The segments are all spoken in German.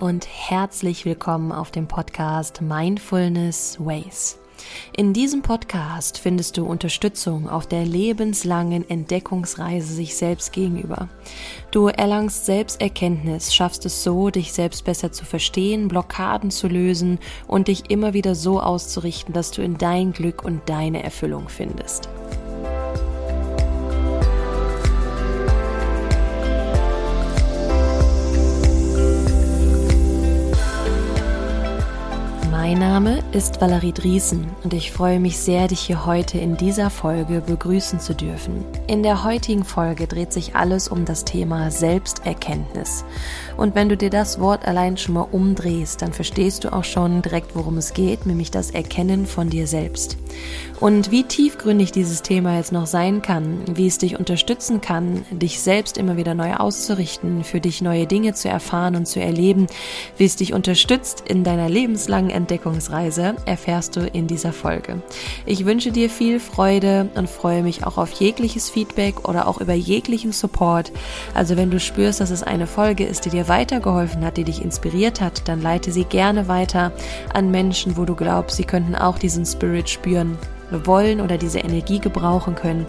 und herzlich willkommen auf dem Podcast Mindfulness Ways. In diesem Podcast findest du Unterstützung auf der lebenslangen Entdeckungsreise sich selbst gegenüber. Du erlangst Selbsterkenntnis, schaffst es so, dich selbst besser zu verstehen, Blockaden zu lösen und dich immer wieder so auszurichten, dass du in dein Glück und deine Erfüllung findest. Mein Name ist Valerie Driesen und ich freue mich sehr, dich hier heute in dieser Folge begrüßen zu dürfen. In der heutigen Folge dreht sich alles um das Thema Selbsterkenntnis. Und wenn du dir das Wort allein schon mal umdrehst, dann verstehst du auch schon direkt, worum es geht, nämlich das Erkennen von dir selbst. Und wie tiefgründig dieses Thema jetzt noch sein kann, wie es dich unterstützen kann, dich selbst immer wieder neu auszurichten, für dich neue Dinge zu erfahren und zu erleben, wie es dich unterstützt in deiner lebenslangen Entdeckungsreise, erfährst du in dieser Folge. Ich wünsche dir viel Freude und freue mich auch auf jegliches Feedback oder auch über jeglichen Support. Also wenn du spürst, dass es eine Folge ist, die dir weitergeholfen hat, die dich inspiriert hat, dann leite sie gerne weiter an Menschen, wo du glaubst, sie könnten auch diesen Spirit spüren wollen oder diese Energie gebrauchen können.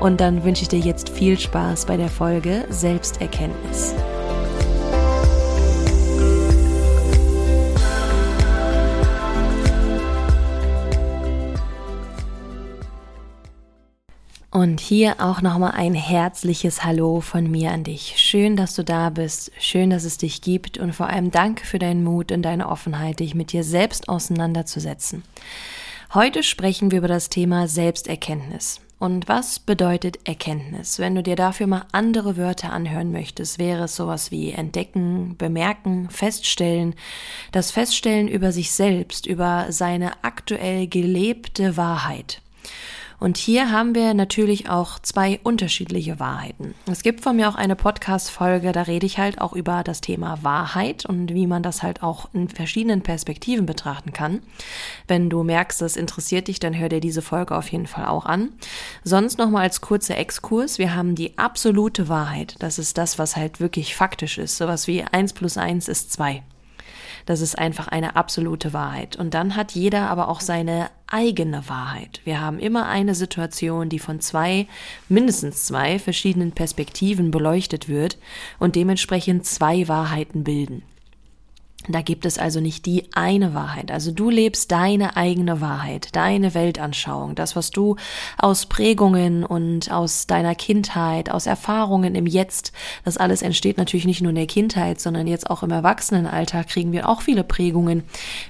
Und dann wünsche ich dir jetzt viel Spaß bei der Folge Selbsterkenntnis. Und hier auch nochmal ein herzliches Hallo von mir an dich. Schön, dass du da bist, schön, dass es dich gibt und vor allem danke für deinen Mut und deine Offenheit, dich mit dir selbst auseinanderzusetzen. Heute sprechen wir über das Thema Selbsterkenntnis. Und was bedeutet Erkenntnis? Wenn du dir dafür mal andere Wörter anhören möchtest, wäre es sowas wie entdecken, bemerken, feststellen, das Feststellen über sich selbst, über seine aktuell gelebte Wahrheit. Und hier haben wir natürlich auch zwei unterschiedliche Wahrheiten. Es gibt von mir auch eine Podcast-Folge, da rede ich halt auch über das Thema Wahrheit und wie man das halt auch in verschiedenen Perspektiven betrachten kann. Wenn du merkst, das interessiert dich, dann hör dir diese Folge auf jeden Fall auch an. Sonst nochmal als kurzer Exkurs. Wir haben die absolute Wahrheit. Das ist das, was halt wirklich faktisch ist. Sowas wie eins plus eins ist zwei. Das ist einfach eine absolute Wahrheit. Und dann hat jeder aber auch seine eigene Wahrheit. Wir haben immer eine Situation, die von zwei, mindestens zwei verschiedenen Perspektiven beleuchtet wird und dementsprechend zwei Wahrheiten bilden. Da gibt es also nicht die eine Wahrheit. Also du lebst deine eigene Wahrheit, deine Weltanschauung, das, was du aus Prägungen und aus deiner Kindheit, aus Erfahrungen im Jetzt, das alles entsteht natürlich nicht nur in der Kindheit, sondern jetzt auch im Erwachsenenalter kriegen wir auch viele Prägungen,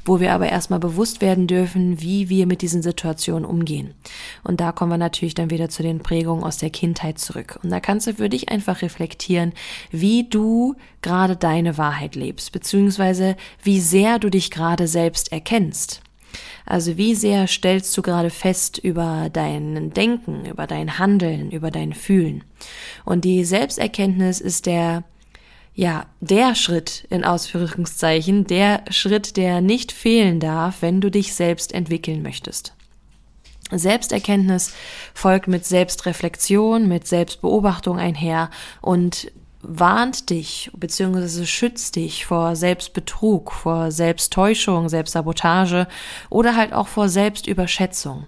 wo wir aber erstmal bewusst werden dürfen, wie wir mit diesen Situationen umgehen. Und da kommen wir natürlich dann wieder zu den Prägungen aus der Kindheit zurück. Und da kannst du für dich einfach reflektieren, wie du gerade deine Wahrheit lebst, beziehungsweise wie sehr du dich gerade selbst erkennst. Also wie sehr stellst du gerade fest über dein Denken, über dein Handeln, über dein Fühlen. Und die Selbsterkenntnis ist der, ja, der Schritt in Ausführungszeichen, der Schritt, der nicht fehlen darf, wenn du dich selbst entwickeln möchtest. Selbsterkenntnis folgt mit Selbstreflexion, mit Selbstbeobachtung einher und warnt dich bzw. schützt dich vor Selbstbetrug, vor Selbsttäuschung, Selbstsabotage oder halt auch vor Selbstüberschätzung,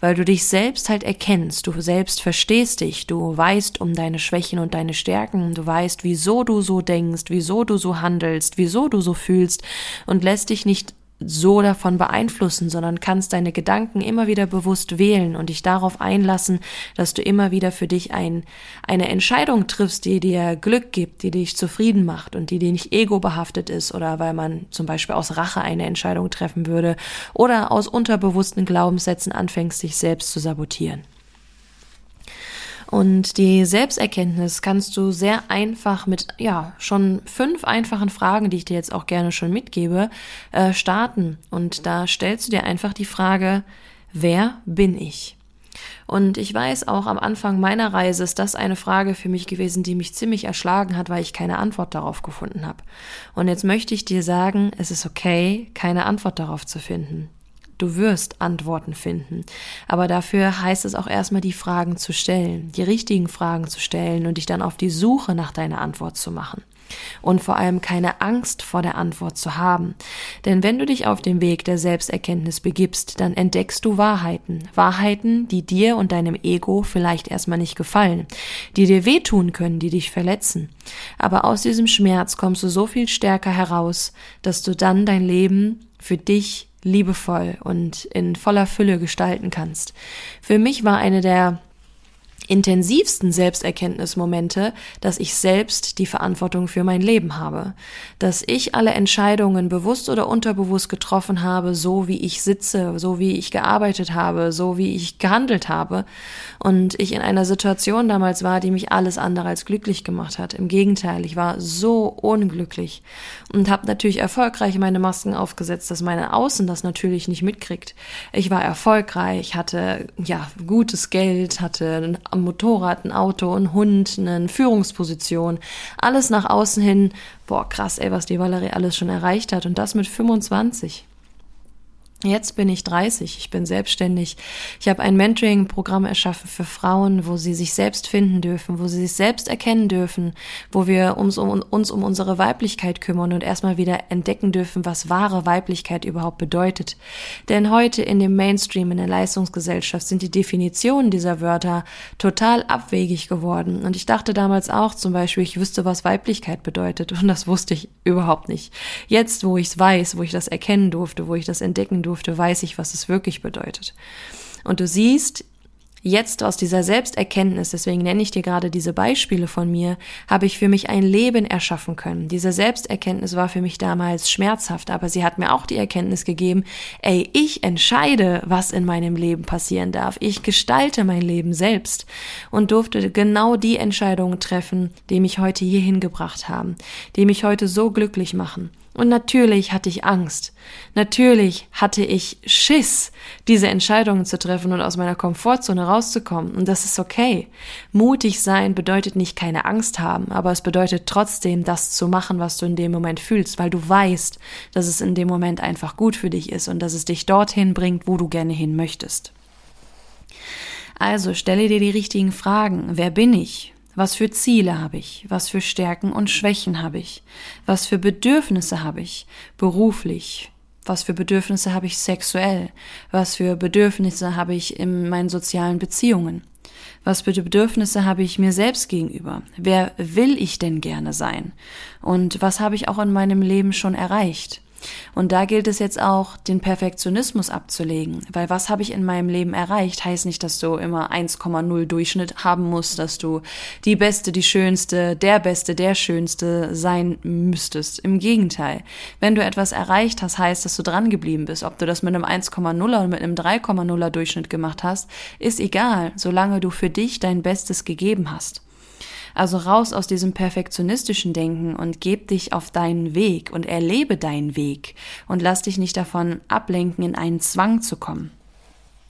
weil du dich selbst halt erkennst, du selbst verstehst dich, du weißt um deine Schwächen und deine Stärken, du weißt, wieso du so denkst, wieso du so handelst, wieso du so fühlst und lässt dich nicht so davon beeinflussen, sondern kannst deine Gedanken immer wieder bewusst wählen und dich darauf einlassen, dass du immer wieder für dich ein, eine Entscheidung triffst, die dir Glück gibt, die dich zufrieden macht und die dir nicht ego-behaftet ist oder weil man zum Beispiel aus Rache eine Entscheidung treffen würde oder aus unterbewussten Glaubenssätzen anfängst, dich selbst zu sabotieren. Und die Selbsterkenntnis kannst du sehr einfach mit, ja, schon fünf einfachen Fragen, die ich dir jetzt auch gerne schon mitgebe, äh, starten. Und da stellst du dir einfach die Frage, wer bin ich? Und ich weiß auch am Anfang meiner Reise ist das eine Frage für mich gewesen, die mich ziemlich erschlagen hat, weil ich keine Antwort darauf gefunden habe. Und jetzt möchte ich dir sagen, es ist okay, keine Antwort darauf zu finden. Du wirst Antworten finden. Aber dafür heißt es auch erstmal die Fragen zu stellen, die richtigen Fragen zu stellen und dich dann auf die Suche nach deiner Antwort zu machen. und vor allem keine Angst vor der Antwort zu haben. Denn wenn du dich auf den Weg der Selbsterkenntnis begibst, dann entdeckst du Wahrheiten. Wahrheiten, die dir und deinem Ego vielleicht erstmal nicht gefallen, die dir wehtun können, die dich verletzen. Aber aus diesem Schmerz kommst du so viel stärker heraus, dass du dann dein Leben für dich liebevoll und in voller Fülle gestalten kannst. Für mich war eine der intensivsten Selbsterkenntnismomente, dass ich selbst die Verantwortung für mein Leben habe, dass ich alle Entscheidungen bewusst oder unterbewusst getroffen habe, so wie ich sitze, so wie ich gearbeitet habe, so wie ich gehandelt habe und ich in einer Situation damals war, die mich alles andere als glücklich gemacht hat. Im Gegenteil, ich war so unglücklich und habe natürlich erfolgreich meine Masken aufgesetzt, dass meine Außen das natürlich nicht mitkriegt. Ich war erfolgreich, hatte ja gutes Geld, hatte am Motorrad, ein Auto, ein Hund, eine Führungsposition, alles nach außen hin. Boah, krass, ey, was die Valerie alles schon erreicht hat und das mit 25. Jetzt bin ich 30, ich bin selbstständig. Ich habe ein Mentoring-Programm erschaffen für Frauen, wo sie sich selbst finden dürfen, wo sie sich selbst erkennen dürfen, wo wir uns um, uns um unsere Weiblichkeit kümmern und erstmal wieder entdecken dürfen, was wahre Weiblichkeit überhaupt bedeutet. Denn heute in dem Mainstream, in der Leistungsgesellschaft sind die Definitionen dieser Wörter total abwegig geworden. Und ich dachte damals auch zum Beispiel, ich wüsste, was Weiblichkeit bedeutet. Und das wusste ich überhaupt nicht. Jetzt, wo ich es weiß, wo ich das erkennen durfte, wo ich das entdecken durfte, durfte, weiß ich, was es wirklich bedeutet. Und du siehst, jetzt aus dieser Selbsterkenntnis, deswegen nenne ich dir gerade diese Beispiele von mir, habe ich für mich ein Leben erschaffen können. Diese Selbsterkenntnis war für mich damals schmerzhaft, aber sie hat mir auch die Erkenntnis gegeben, ey, ich entscheide, was in meinem Leben passieren darf. Ich gestalte mein Leben selbst und durfte genau die Entscheidungen treffen, die mich heute hierhin gebracht haben, die mich heute so glücklich machen. Und natürlich hatte ich Angst. Natürlich hatte ich Schiss, diese Entscheidungen zu treffen und aus meiner Komfortzone rauszukommen. Und das ist okay. Mutig sein bedeutet nicht keine Angst haben, aber es bedeutet trotzdem, das zu machen, was du in dem Moment fühlst, weil du weißt, dass es in dem Moment einfach gut für dich ist und dass es dich dorthin bringt, wo du gerne hin möchtest. Also stelle dir die richtigen Fragen. Wer bin ich? Was für Ziele habe ich? Was für Stärken und Schwächen habe ich? Was für Bedürfnisse habe ich? Beruflich? Was für Bedürfnisse habe ich sexuell? Was für Bedürfnisse habe ich in meinen sozialen Beziehungen? Was für Bedürfnisse habe ich mir selbst gegenüber? Wer will ich denn gerne sein? Und was habe ich auch in meinem Leben schon erreicht? Und da gilt es jetzt auch, den Perfektionismus abzulegen, weil was habe ich in meinem Leben erreicht, heißt nicht, dass du immer 1,0 Durchschnitt haben musst, dass du die Beste, die Schönste, der Beste, der Schönste sein müsstest. Im Gegenteil. Wenn du etwas erreicht hast, heißt, dass du dran geblieben bist. Ob du das mit einem 1,0 oder mit einem 3,0er Durchschnitt gemacht hast, ist egal, solange du für dich dein Bestes gegeben hast. Also raus aus diesem perfektionistischen Denken und geb dich auf deinen Weg und erlebe deinen Weg und lass dich nicht davon ablenken, in einen Zwang zu kommen.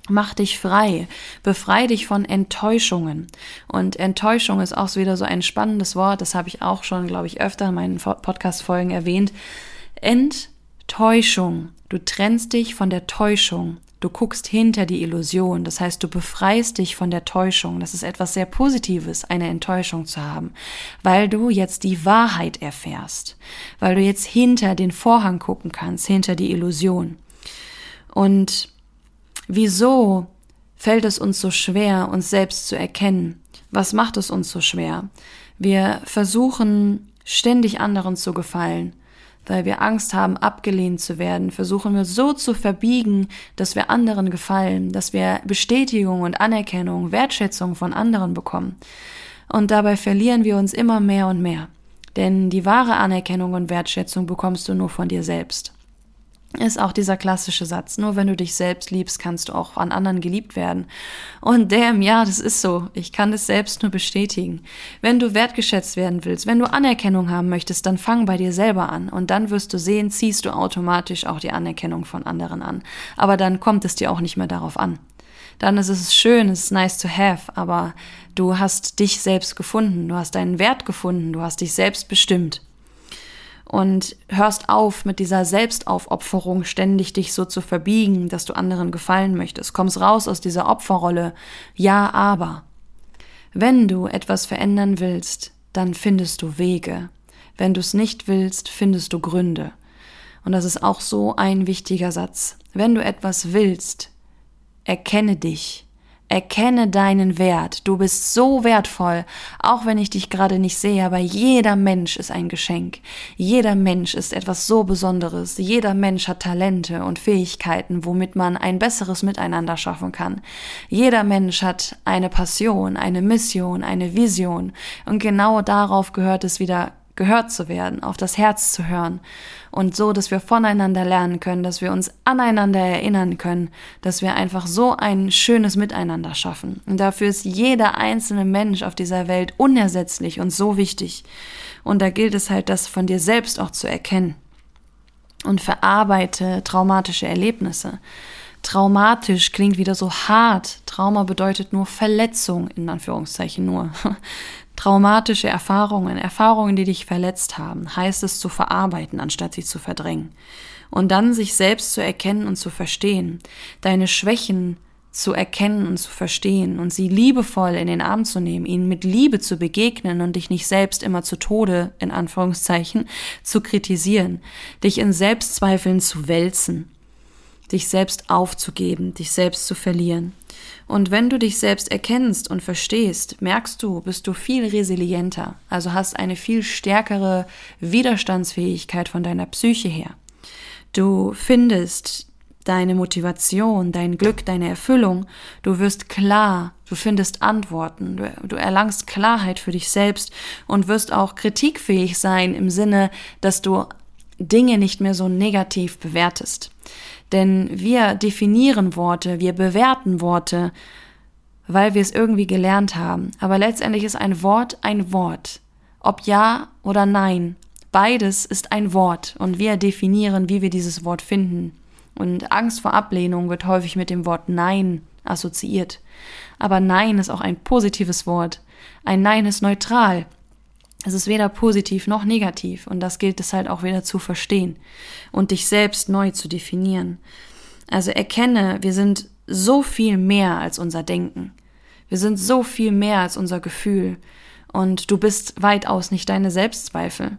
Mach dich frei, befrei dich von Enttäuschungen. Und Enttäuschung ist auch wieder so ein spannendes Wort, das habe ich auch schon, glaube ich, öfter in meinen Podcast-Folgen erwähnt. Enttäuschung. Du trennst dich von der Täuschung. Du guckst hinter die Illusion, das heißt, du befreist dich von der Täuschung. Das ist etwas sehr Positives, eine Enttäuschung zu haben, weil du jetzt die Wahrheit erfährst, weil du jetzt hinter den Vorhang gucken kannst, hinter die Illusion. Und wieso fällt es uns so schwer, uns selbst zu erkennen? Was macht es uns so schwer? Wir versuchen ständig anderen zu gefallen weil wir Angst haben, abgelehnt zu werden, versuchen wir so zu verbiegen, dass wir anderen gefallen, dass wir Bestätigung und Anerkennung, Wertschätzung von anderen bekommen. Und dabei verlieren wir uns immer mehr und mehr. Denn die wahre Anerkennung und Wertschätzung bekommst du nur von dir selbst ist auch dieser klassische Satz. Nur wenn du dich selbst liebst, kannst du auch an anderen geliebt werden. Und damn, ja, das ist so. Ich kann das selbst nur bestätigen. Wenn du wertgeschätzt werden willst, wenn du Anerkennung haben möchtest, dann fang bei dir selber an. Und dann wirst du sehen, ziehst du automatisch auch die Anerkennung von anderen an. Aber dann kommt es dir auch nicht mehr darauf an. Dann ist es schön, es ist nice to have, aber du hast dich selbst gefunden, du hast deinen Wert gefunden, du hast dich selbst bestimmt und hörst auf mit dieser Selbstaufopferung, ständig dich so zu verbiegen, dass du anderen gefallen möchtest. Kommst raus aus dieser Opferrolle. Ja, aber. Wenn du etwas verändern willst, dann findest du Wege. Wenn du es nicht willst, findest du Gründe. Und das ist auch so ein wichtiger Satz. Wenn du etwas willst, erkenne dich, Erkenne deinen Wert. Du bist so wertvoll, auch wenn ich dich gerade nicht sehe, aber jeder Mensch ist ein Geschenk. Jeder Mensch ist etwas so Besonderes. Jeder Mensch hat Talente und Fähigkeiten, womit man ein besseres Miteinander schaffen kann. Jeder Mensch hat eine Passion, eine Mission, eine Vision. Und genau darauf gehört es wieder gehört zu werden, auf das Herz zu hören und so, dass wir voneinander lernen können, dass wir uns aneinander erinnern können, dass wir einfach so ein schönes Miteinander schaffen. Und dafür ist jeder einzelne Mensch auf dieser Welt unersetzlich und so wichtig. Und da gilt es halt, das von dir selbst auch zu erkennen. Und verarbeite traumatische Erlebnisse. Traumatisch klingt wieder so hart. Trauma bedeutet nur Verletzung, in Anführungszeichen nur. Traumatische Erfahrungen, Erfahrungen, die dich verletzt haben, heißt es zu verarbeiten, anstatt sie zu verdrängen. Und dann sich selbst zu erkennen und zu verstehen, deine Schwächen zu erkennen und zu verstehen und sie liebevoll in den Arm zu nehmen, ihnen mit Liebe zu begegnen und dich nicht selbst immer zu Tode, in Anführungszeichen, zu kritisieren, dich in Selbstzweifeln zu wälzen, dich selbst aufzugeben, dich selbst zu verlieren. Und wenn du dich selbst erkennst und verstehst, merkst du, bist du viel resilienter, also hast eine viel stärkere Widerstandsfähigkeit von deiner Psyche her. Du findest deine Motivation, dein Glück, deine Erfüllung, du wirst klar, du findest Antworten, du, du, erlangst Klarheit für dich selbst und wirst auch kritikfähig sein im Sinne, dass du Dinge nicht mehr so negativ bewertest. Denn wir definieren Worte, wir bewerten Worte, weil wir es irgendwie gelernt haben. Aber letztendlich ist ein Wort ein Wort. Ob ja oder nein. Beides ist ein Wort und wir definieren, wie wir dieses Wort finden. Und Angst vor Ablehnung wird häufig mit dem Wort Nein assoziiert. Aber Nein ist auch ein positives Wort. Ein Nein ist neutral. Es ist weder positiv noch negativ und das gilt es halt auch wieder zu verstehen und dich selbst neu zu definieren. Also erkenne, wir sind so viel mehr als unser Denken. Wir sind so viel mehr als unser Gefühl und du bist weitaus nicht deine Selbstzweifel.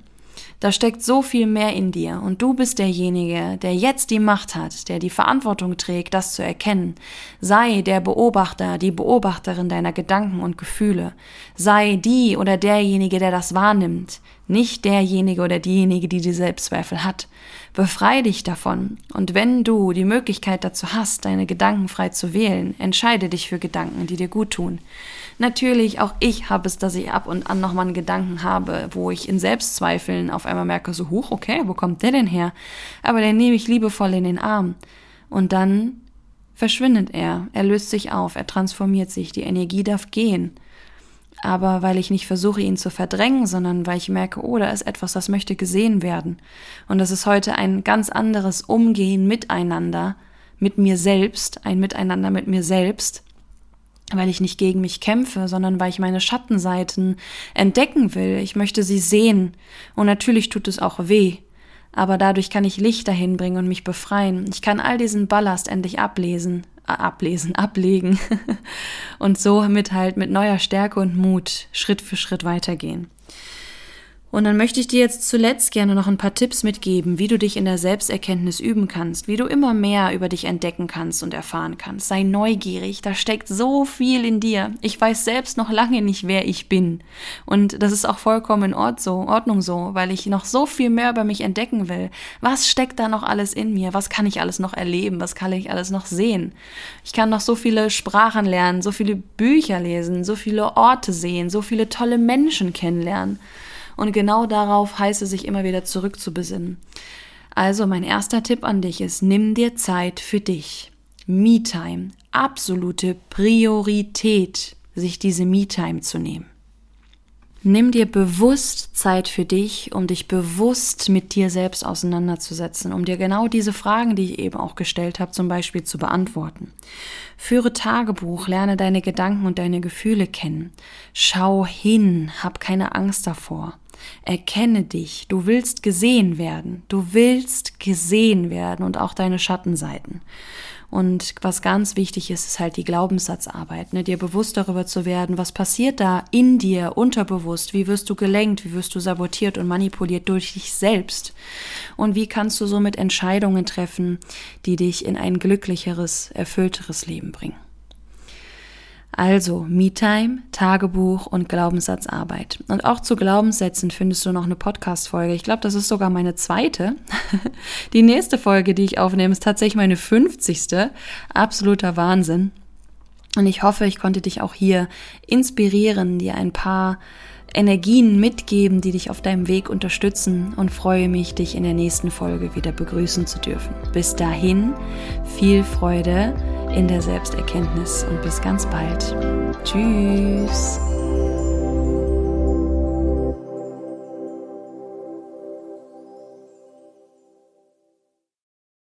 Da steckt so viel mehr in dir und du bist derjenige, der jetzt die Macht hat, der die Verantwortung trägt, das zu erkennen. Sei der Beobachter, die Beobachterin deiner Gedanken und Gefühle. Sei die oder derjenige, der das wahrnimmt, nicht derjenige oder diejenige, die die Selbstzweifel hat. Befrei dich davon. Und wenn du die Möglichkeit dazu hast, deine Gedanken frei zu wählen, entscheide dich für Gedanken, die dir gut tun. Natürlich, auch ich habe es, dass ich ab und an nochmal einen Gedanken habe, wo ich in Selbstzweifeln auf einmal merke, so hoch, okay, wo kommt der denn her? Aber den nehme ich liebevoll in den Arm. Und dann verschwindet er, er löst sich auf, er transformiert sich, die Energie darf gehen. Aber weil ich nicht versuche, ihn zu verdrängen, sondern weil ich merke, oh, da ist etwas, das möchte gesehen werden. Und das ist heute ein ganz anderes Umgehen miteinander, mit mir selbst, ein Miteinander mit mir selbst, weil ich nicht gegen mich kämpfe, sondern weil ich meine Schattenseiten entdecken will. Ich möchte sie sehen. Und natürlich tut es auch weh. Aber dadurch kann ich Licht dahin bringen und mich befreien. Ich kann all diesen Ballast endlich ablesen, ablesen, ablegen und so mit halt mit neuer Stärke und Mut Schritt für Schritt weitergehen. Und dann möchte ich dir jetzt zuletzt gerne noch ein paar Tipps mitgeben, wie du dich in der Selbsterkenntnis üben kannst, wie du immer mehr über dich entdecken kannst und erfahren kannst. Sei neugierig, da steckt so viel in dir. Ich weiß selbst noch lange nicht, wer ich bin. Und das ist auch vollkommen in Ordnung so, weil ich noch so viel mehr über mich entdecken will. Was steckt da noch alles in mir? Was kann ich alles noch erleben? Was kann ich alles noch sehen? Ich kann noch so viele Sprachen lernen, so viele Bücher lesen, so viele Orte sehen, so viele tolle Menschen kennenlernen. Und genau darauf heißt es sich immer wieder zurückzubesinnen. Also mein erster Tipp an dich ist, nimm dir Zeit für dich. Me-Time, absolute Priorität, sich diese Me-Time zu nehmen. Nimm dir bewusst Zeit für dich, um dich bewusst mit dir selbst auseinanderzusetzen, um dir genau diese Fragen, die ich eben auch gestellt habe, zum Beispiel zu beantworten. Führe Tagebuch, lerne deine Gedanken und deine Gefühle kennen. Schau hin, hab keine Angst davor. Erkenne dich, du willst gesehen werden, du willst gesehen werden und auch deine Schattenseiten. Und was ganz wichtig ist, ist halt die Glaubenssatzarbeit, ne? dir bewusst darüber zu werden, was passiert da in dir unterbewusst, wie wirst du gelenkt, wie wirst du sabotiert und manipuliert durch dich selbst und wie kannst du somit Entscheidungen treffen, die dich in ein glücklicheres, erfüllteres Leben bringen. Also Me-Time, Tagebuch und Glaubenssatzarbeit. Und auch zu Glaubenssätzen findest du noch eine Podcast-Folge. Ich glaube, das ist sogar meine zweite. Die nächste Folge, die ich aufnehme, ist tatsächlich meine 50. Absoluter Wahnsinn. Und ich hoffe, ich konnte dich auch hier inspirieren, dir ein paar Energien mitgeben, die dich auf deinem Weg unterstützen und freue mich, dich in der nächsten Folge wieder begrüßen zu dürfen. Bis dahin viel Freude in der Selbsterkenntnis und bis ganz bald. Tschüss.